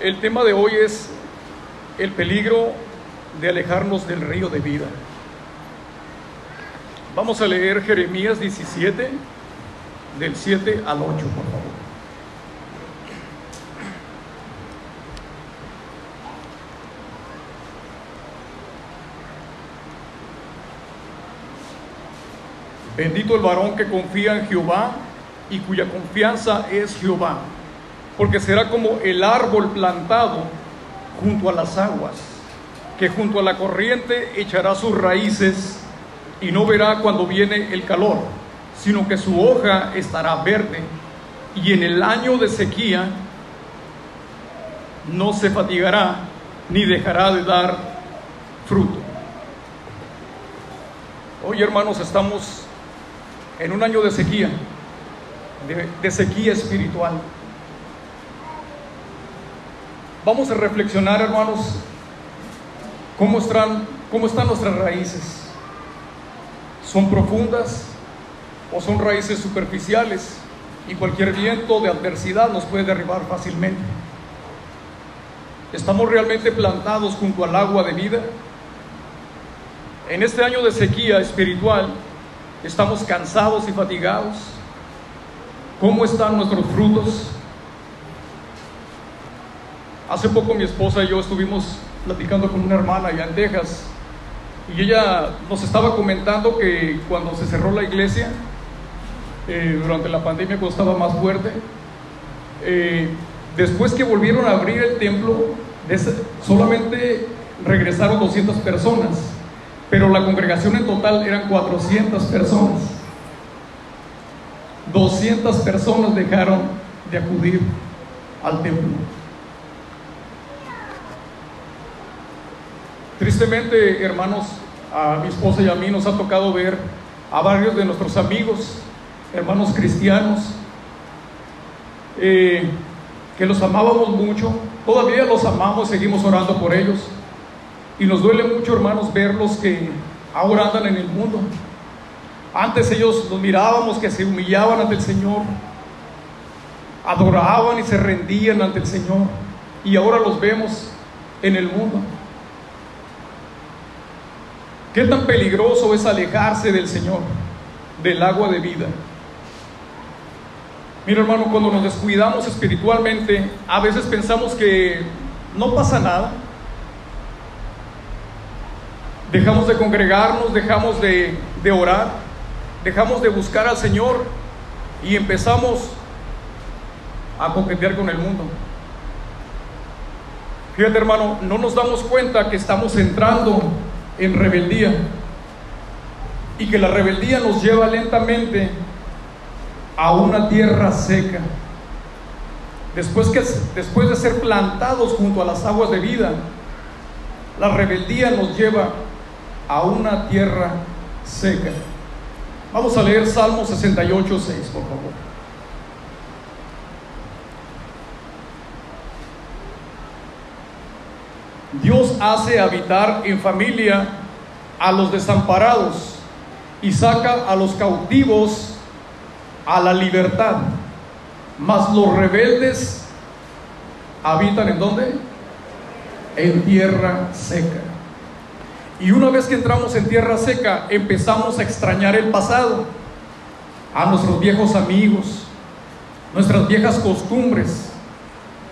El tema de hoy es el peligro de alejarnos del río de vida. Vamos a leer Jeremías 17, del 7 al 8, por favor. Bendito el varón que confía en Jehová y cuya confianza es Jehová, porque será como el árbol plantado junto a las aguas, que junto a la corriente echará sus raíces y no verá cuando viene el calor, sino que su hoja estará verde y en el año de sequía no se fatigará ni dejará de dar fruto. Hoy hermanos estamos en un año de sequía, de, sequía espiritual. Vamos a reflexionar, hermanos, cómo están, nuestras raíces. ¿Son profundas o son raíces superficiales? Y cualquier viento de adversidad nos puede derribar fácilmente. ¿Estamos realmente plantados junto al agua de vida? En este año de sequía espiritual, ¿Estamos cansados y fatigados? ¿Cómo están nuestros frutos? Hace poco mi esposa y yo estuvimos platicando con una hermana allá en Texas y ella nos estaba comentando que cuando se cerró la iglesia, eh, durante la pandemia cuando estaba más fuerte, eh, después que volvieron a abrir el templo, solamente regresaron 200 personas pero la congregación en total eran 400 personas. 200 personas dejaron de acudir al templo. Tristemente, hermanos, a mi esposa y a mí nos ha tocado ver a varios de nuestros amigos, hermanos cristianos, eh, que los amábamos mucho, todavía los amamos, seguimos orando por ellos, y nos duele mucho, hermanos, verlos que ahora andan en el mundo. Antes ellos los mirábamos que se humillaban ante el Señor, adoraban y se rendían ante el Señor. Y ahora los vemos en el mundo. ¿Qué tan peligroso es alejarse del Señor, del agua de vida? Mira hermano, cuando nos descuidamos espiritualmente, a veces pensamos que no pasa nada Dejamos de congregarnos, dejamos de, orar, dejamos de buscar al Señor y empezamos a coquetear con el mundo. Fíjate hermano, no nos damos cuenta que estamos entrando en rebeldía y que la rebeldía nos lleva lentamente a una tierra seca. Después, que, después de ser plantados junto a las aguas de vida, la rebeldía nos lleva a una tierra seca. Vamos a leer Salmo 68, 6, por favor. Dios hace habitar en familia a los desamparados y saca a los cautivos a la libertad. Mas los rebeldes habitan en dónde? En tierra seca. Y una vez que entramos en tierra seca, empezamos a extrañar el pasado, a nuestros viejos amigos, nuestras viejas costumbres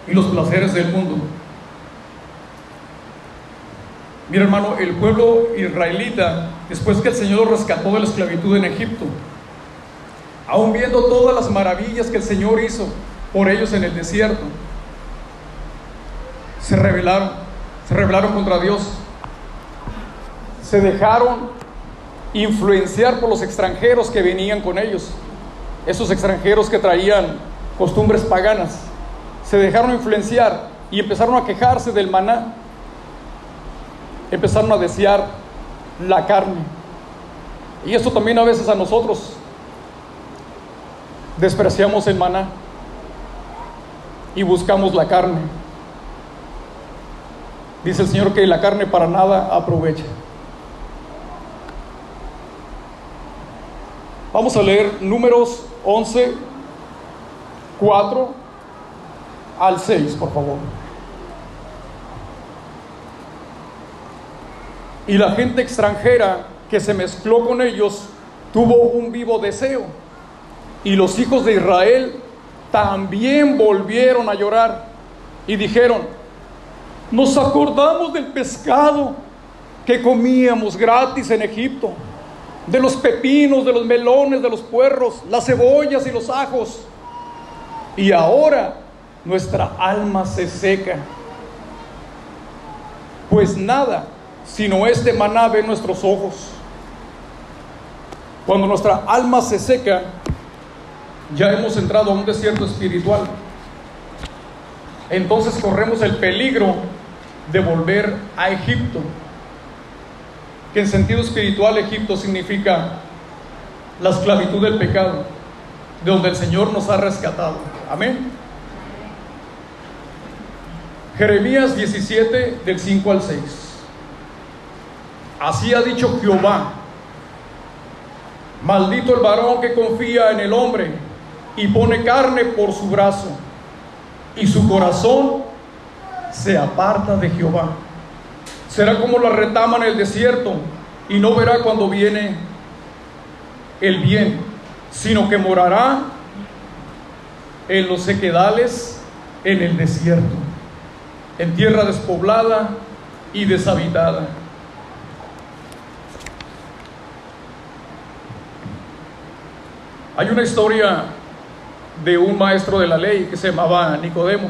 y los placeres del mundo. Mira hermano, el pueblo israelita, después que el Señor rescató de la esclavitud en Egipto, aún viendo todas las maravillas que el Señor hizo por ellos en el desierto, se rebelaron, se rebelaron contra Dios. Se dejaron influenciar por los extranjeros que venían con ellos, esos extranjeros que traían costumbres paganas, se dejaron influenciar y empezaron a quejarse del maná, empezaron a desear la carne. Y esto también a veces a nosotros despreciamos el maná y buscamos la carne. Dice el Señor que la carne para nada aprovecha. Vamos a leer números 11, 4 al 6, por favor. Y la gente extranjera que se mezcló con ellos tuvo un vivo deseo. Y los hijos de Israel también volvieron a llorar y dijeron, nos acordamos del pescado que comíamos gratis en Egipto, de los pepinos, de los melones, de los puerros, las cebollas y los ajos. Y ahora nuestra alma se seca. Pues nada, sino este maná ve nuestros ojos. Cuando nuestra alma se seca, ya hemos entrado a un desierto espiritual. Entonces corremos el peligro de volver a Egipto, que en sentido espiritual Egipto significa la esclavitud del pecado, de donde el Señor nos ha rescatado. Amén. Jeremías 17 del 5 al 6. Así ha dicho Jehová, maldito el varón que confía en el hombre y pone carne por su brazo, y su corazón se aparta de Jehová. Será como la retama en el desierto, y no verá cuando viene el bien, sino que morará en los sequedales en el desierto, en tierra despoblada y deshabitada. Hay una historia de un maestro de la ley que se llamaba Nicodemo.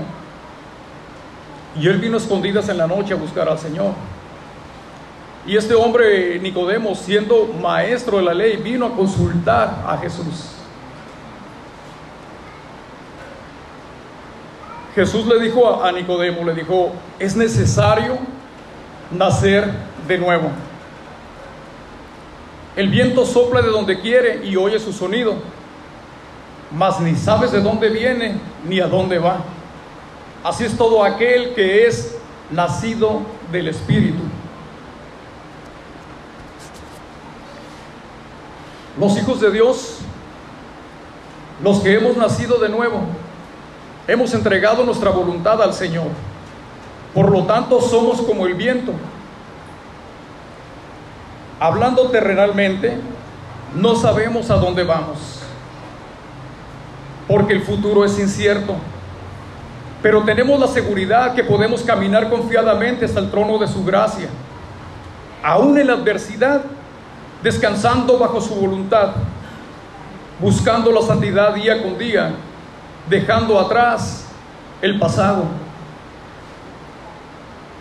Y él vino escondidas en la noche a buscar al Señor. Y este hombre, Nicodemo, siendo maestro de la ley, vino a consultar a Jesús. Jesús le dijo a Nicodemo, le dijo, es necesario nacer de nuevo. El viento sopla de donde quiere y oye su sonido mas ni sabes de dónde viene ni a dónde va. Así es todo aquel que es nacido del Espíritu. Los hijos de Dios, los que hemos nacido de nuevo, hemos entregado nuestra voluntad al Señor. Por lo tanto, somos como el viento. Hablando terrenalmente, no sabemos a dónde vamos porque el futuro es incierto. Pero tenemos la seguridad que podemos caminar confiadamente hasta el trono de su gracia, aún en la adversidad, descansando bajo su voluntad, buscando la santidad día con día, dejando atrás el pasado.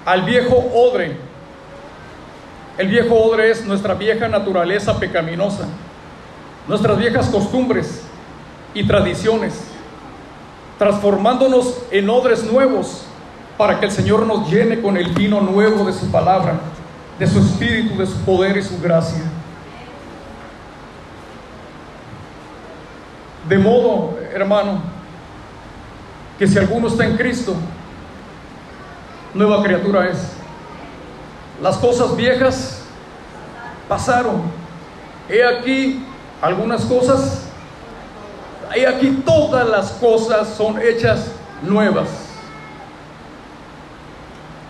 Al viejo odre. El viejo odre es nuestra vieja naturaleza pecaminosa, nuestras viejas costumbres, y tradiciones, transformándonos en odres nuevos para que el Señor nos llene con el vino nuevo de su palabra, de su espíritu, de su poder y su gracia. De modo, hermano, que si alguno está en Cristo, nueva criatura es. Las cosas viejas pasaron. He aquí algunas cosas y aquí todas las cosas son hechas nuevas.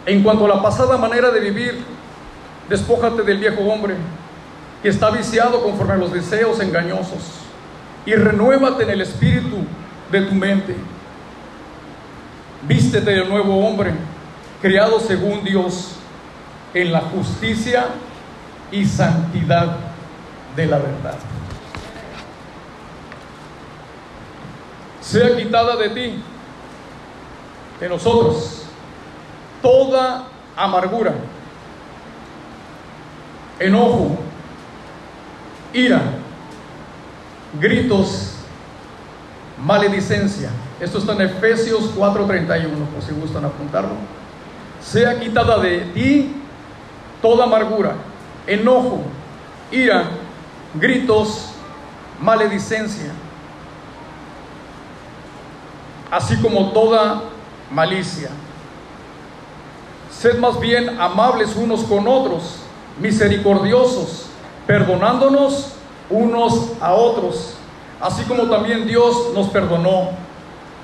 En cuanto a la pasada manera de vivir, despójate del viejo hombre que está viciado conforme a los deseos engañosos y renuévate en el espíritu de tu mente. Vístete del nuevo hombre, creado según Dios en la justicia y santidad de la verdad. sea quitada de ti, de nosotros, toda amargura, enojo, ira, gritos, maledicencia. Esto está en Efesios 4:31, por si gustan apuntarlo. Sea quitada de ti toda amargura, enojo, ira, gritos, maledicencia así como toda malicia. Sed más bien amables unos con otros, misericordiosos, perdonándonos unos a otros, así como también Dios nos perdonó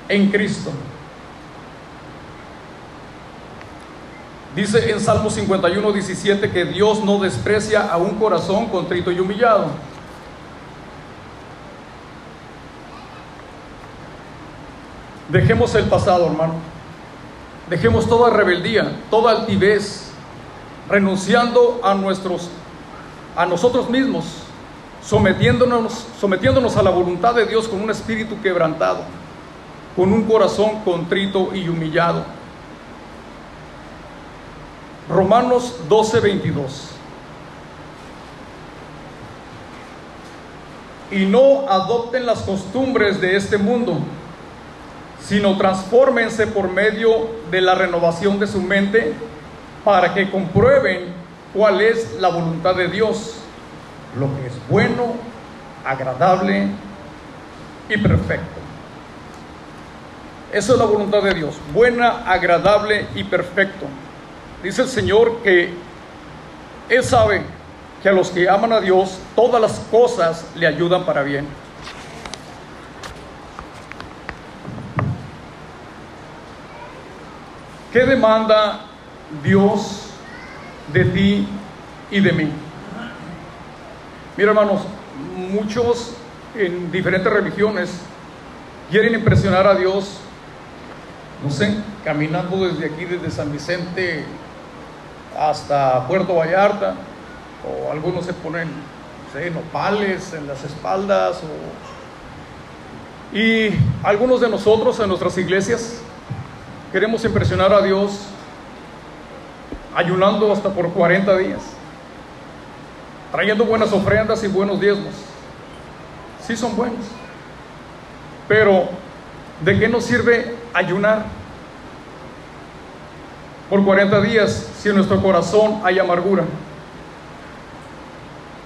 en Cristo. Dice en Salmo 51, 17 que Dios no desprecia a un corazón contrito y humillado. Dejemos el pasado, hermano. Dejemos toda rebeldía, toda altivez, renunciando a nuestros a nosotros mismos, sometiéndonos, sometiéndonos a la voluntad de Dios con un espíritu quebrantado, con un corazón contrito y humillado. Romanos 12, 22. Y no adopten las costumbres de este mundo, sino transfórmense por medio de la renovación de su mente para que comprueben cuál es la voluntad de Dios, lo que es bueno, agradable y perfecto. Esa es la voluntad de Dios, buena, agradable y perfecto. Dice el Señor que Él sabe que a los que aman a Dios todas las cosas le ayudan para bien. ¿Qué demanda Dios de ti y de mí? Mira hermanos, muchos en diferentes religiones quieren impresionar a Dios, no sé, caminando desde aquí, desde San Vicente hasta Puerto Vallarta, o algunos se ponen, no nopales en las espaldas, y algunos de nosotros en nuestras iglesias queremos impresionar a Dios ayunando hasta por 40 días, trayendo buenas ofrendas y buenos diezmos. Sí son buenos, pero ¿de qué nos sirve ayunar por 40 días si en nuestro corazón hay amargura?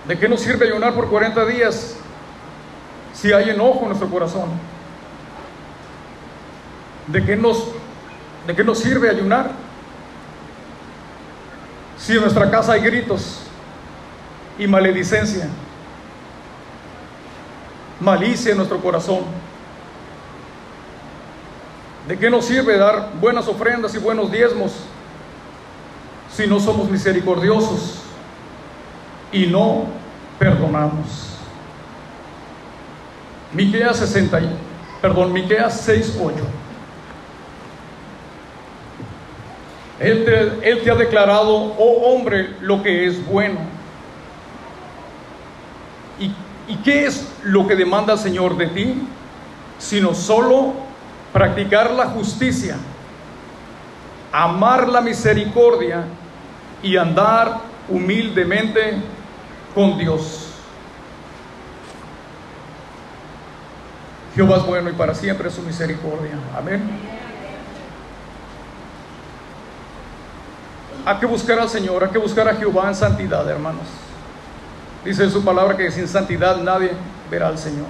¿De qué nos sirve ayunar por 40 días si hay enojo en nuestro corazón? ¿De qué nos, de qué nos sirve ayunar si en nuestra casa hay gritos y maledicencia? Malicia en nuestro corazón. ¿De qué nos sirve dar buenas ofrendas y buenos diezmos si no somos misericordiosos y no perdonamos? Miqueas 60, perdón, Miqueas 6, 8. Él te, él te ha declarado, oh hombre, lo que es bueno. ¿Y, ¿Y qué es lo que demanda el Señor de ti? Sino solo practicar la justicia, amar la misericordia y andar humildemente con Dios. Jehová es bueno y para siempre es su misericordia. Amén. Hay que buscar al Señor, hay que buscar a Jehová en santidad, hermanos. Dice en su palabra que sin santidad nadie verá al Señor.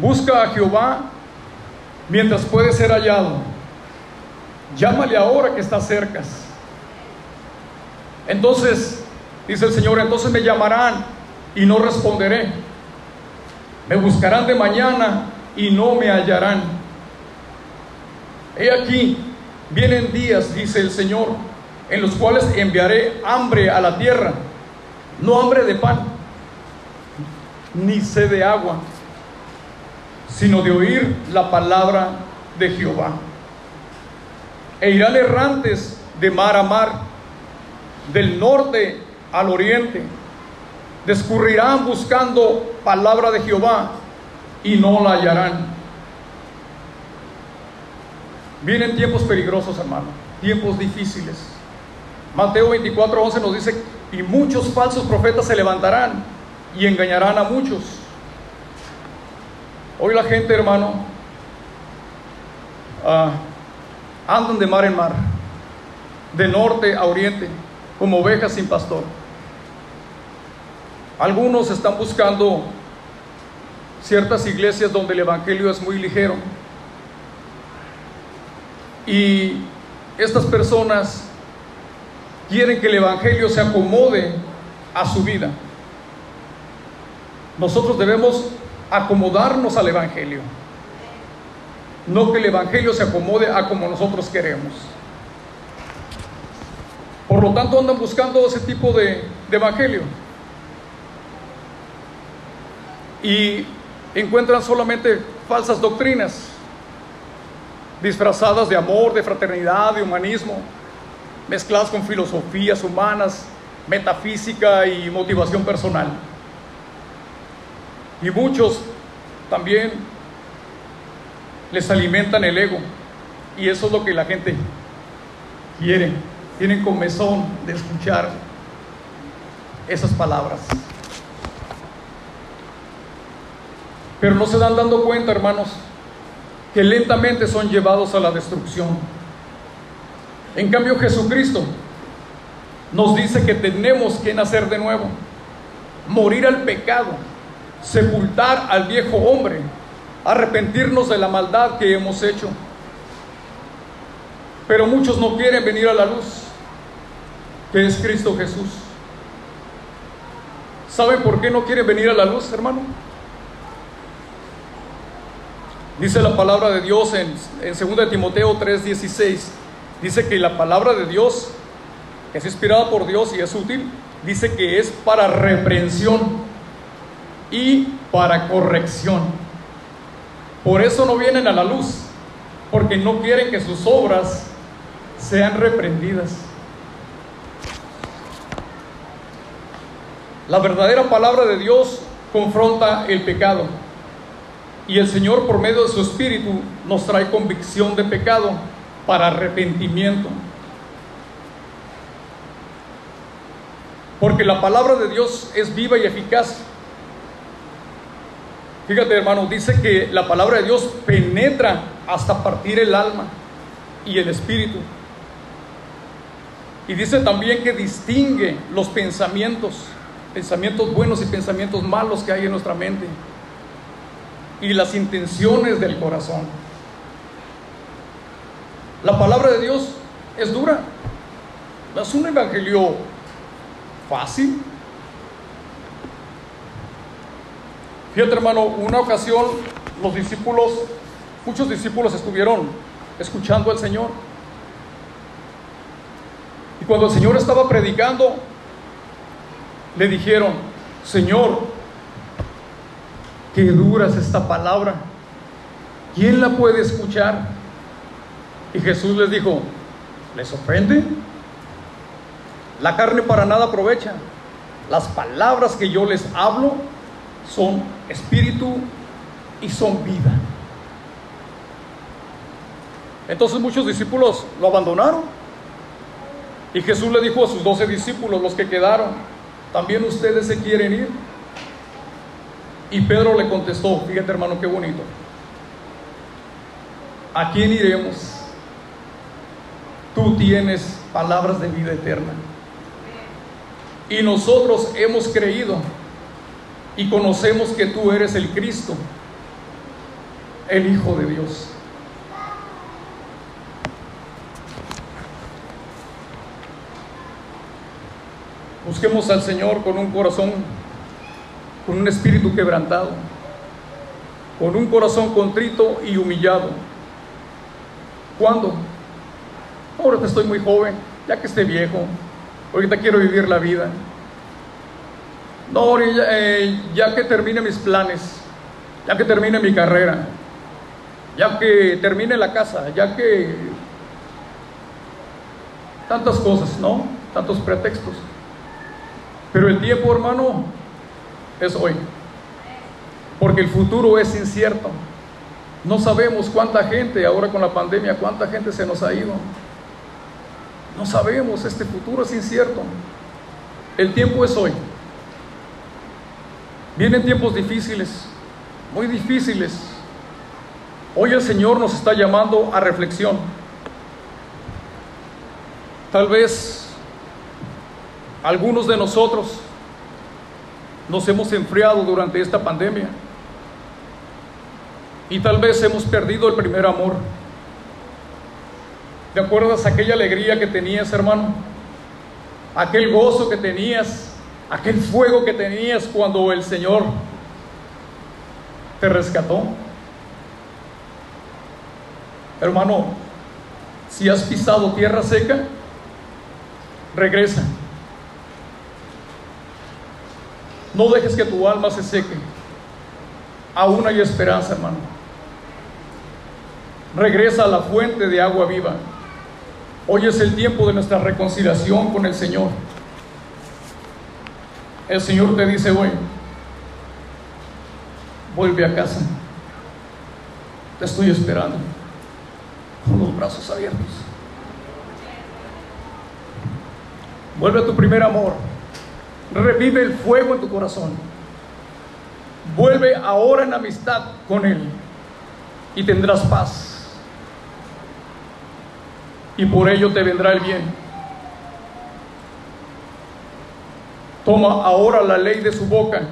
Busca a Jehová mientras puede ser hallado. Llámale ahora que está cerca. Entonces, dice el Señor, entonces me llamarán y no responderé. Me buscarán de mañana y no me hallarán. He aquí, vienen días, dice el Señor, en los cuales enviaré hambre a la tierra, no hambre de pan, ni sed de agua, sino de oír la palabra de Jehová. E irán errantes de mar a mar, del norte al oriente. Descurrirán buscando palabra de Jehová y no la hallarán. Vienen tiempos peligrosos, hermano, tiempos difíciles. Mateo 24, 11 nos dice, y muchos falsos profetas se levantarán y engañarán a muchos. Hoy la gente, hermano, uh, andan de mar en mar, de norte a oriente, como ovejas sin pastor. Algunos están buscando ciertas iglesias donde el Evangelio es muy ligero. Y estas personas quieren que el Evangelio se acomode a su vida. Nosotros debemos acomodarnos al Evangelio. No que el Evangelio se acomode a como nosotros queremos. Por lo tanto andan buscando ese tipo de, de evangelio. Y encuentran solamente falsas doctrinas, disfrazadas de amor, de fraternidad, de humanismo, mezcladas con filosofías humanas, metafísica y motivación personal. Y muchos también les alimentan el ego. Y eso es lo que la gente quiere. Tienen comezón de escuchar esas palabras. Pero no se dan dando cuenta, hermanos, que lentamente son llevados a la destrucción. En cambio, Jesucristo nos dice que tenemos que nacer de nuevo, morir al pecado, sepultar al viejo hombre, arrepentirnos de la maldad que hemos hecho. Pero muchos no quieren venir a la luz, que es Cristo Jesús. ¿Saben por qué no quieren venir a la luz, hermano? Dice la palabra de Dios en, en 2 Timoteo 3:16. Dice que la palabra de Dios es inspirada por Dios y es útil. Dice que es para reprensión y para corrección. Por eso no vienen a la luz, porque no quieren que sus obras sean reprendidas. La verdadera palabra de Dios confronta el pecado. Y el Señor por medio de su Espíritu nos trae convicción de pecado para arrepentimiento. Porque la palabra de Dios es viva y eficaz. Fíjate hermano, dice que la palabra de Dios penetra hasta partir el alma y el espíritu. Y dice también que distingue los pensamientos, pensamientos buenos y pensamientos malos que hay en nuestra mente y las intenciones del corazón. La palabra de Dios es dura. No es un evangelio fácil. Fíjate hermano, una ocasión los discípulos, muchos discípulos estuvieron escuchando al Señor. Y cuando el Señor estaba predicando, le dijeron, Señor, qué dura es esta palabra. ¿Quién la puede escuchar? Y Jesús les dijo, ¿les ofende? La carne para nada aprovecha. Las palabras que yo les hablo son espíritu y son vida. Entonces muchos discípulos lo abandonaron. Y Jesús le dijo a sus doce discípulos, los que quedaron, ¿también ustedes se quieren ir? Y Pedro le contestó, fíjate hermano, qué bonito. ¿A quién iremos? Tú tienes palabras de vida eterna. Y nosotros hemos creído y conocemos que tú eres el Cristo, el Hijo de Dios. Busquemos al Señor con un corazón con un espíritu quebrantado, con un corazón contrito y humillado. ¿Cuándo? Ahorita estoy muy joven, ya que esté viejo, ahorita quiero vivir la vida. No, ya, eh, ya que termine mis planes, ya que termine mi carrera, ya que termine la casa, ya que tantas cosas, ¿no? Tantos pretextos. Pero el tiempo, hermano, es hoy. Porque el futuro es incierto. No sabemos cuánta gente, ahora con la pandemia, cuánta gente se nos ha ido. No sabemos, este futuro es incierto. El tiempo es hoy. Vienen tiempos difíciles, muy difíciles. Hoy el Señor nos está llamando a reflexión. Tal vez algunos de nosotros nos hemos enfriado durante esta pandemia. Y tal vez hemos perdido el primer amor. ¿Te acuerdas aquella alegría que tenías, hermano? Aquel gozo que tenías, aquel fuego que tenías cuando el Señor te rescató. Hermano, si has pisado tierra seca, regresa. No dejes que tu alma se seque. Aún hay esperanza, hermano. Regresa a la fuente de agua viva. Hoy es el tiempo de nuestra reconciliación con el Señor. El Señor te dice hoy, vuelve a casa. Te estoy esperando con los brazos abiertos. Vuelve a tu primer amor. Revive el fuego en tu corazón. Vuelve ahora en amistad con Él y tendrás paz. Y por ello te vendrá el bien. Toma ahora la ley de su boca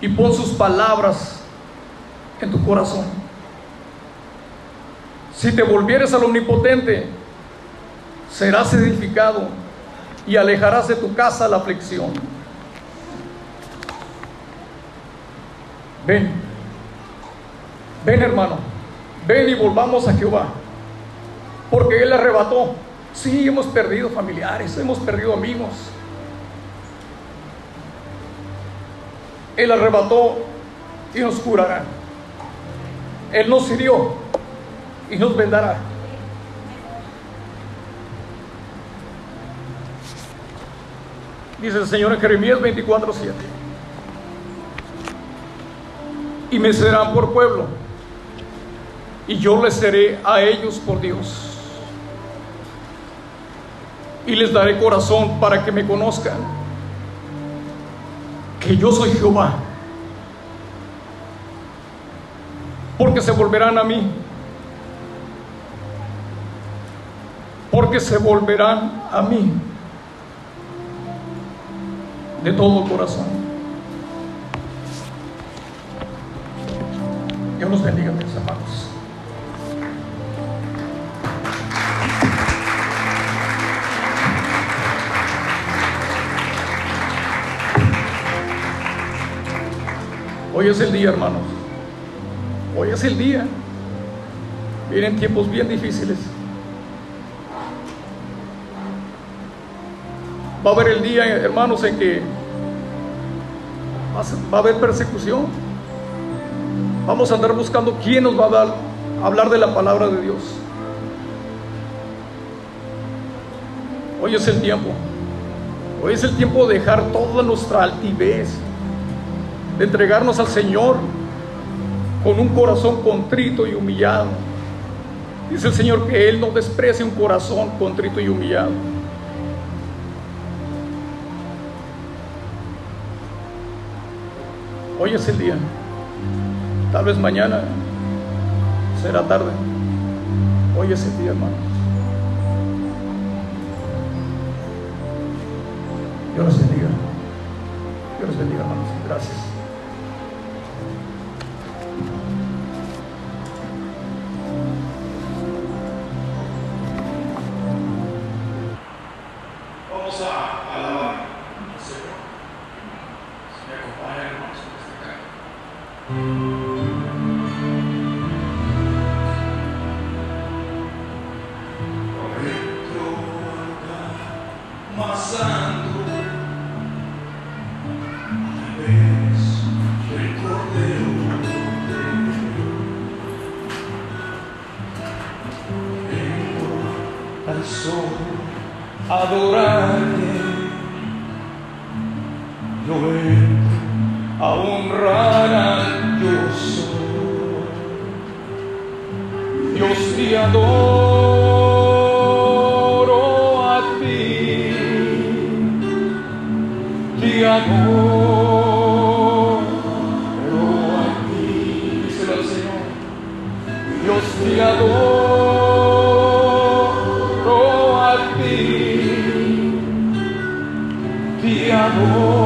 y pon sus palabras en tu corazón. Si te volvieres al omnipotente, serás edificado y alejarás de tu casa la aflicción. Ven, ven hermano, ven y volvamos a Jehová, porque Él arrebató. Sí, hemos perdido familiares, hemos perdido amigos. Él arrebató y nos curará. Él nos hirió y nos vendará. Dice el Señor en Jeremías 24, 7. Y me serán por pueblo, y yo les seré a ellos por Dios. Y les daré corazón para que me conozcan, que yo soy Jehová. Porque se volverán a mí. Porque se volverán a mí de todo corazón. Dios los bendiga, mis hermanos. Hoy es el día, hermanos. Hoy es el día. Vienen tiempos bien difíciles. Va a haber el día, hermanos, en que va a haber persecución. Vamos a andar buscando quién nos va a dar, hablar de la palabra de Dios. Hoy es el tiempo. Hoy es el tiempo de dejar toda nuestra altivez, de entregarnos al Señor con un corazón contrito y humillado. Dice el Señor que Él no desprecia un corazón contrito y humillado. Hoy es el día. Tal vez mañana será tarde. Hoy es el día, hermanos. Dios les bendiga. Sol adorarte. Yo vengo a honrar al Dios. Dios te adoro a ti. Te adoro a ti. Díselo al Señor. Dios te adoro te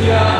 할렐루야.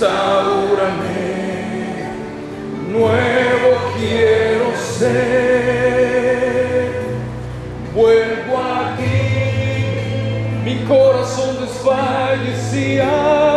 restaurame, nuevo quiero ser. Vuelvo a ti, mi corazón desfallecía.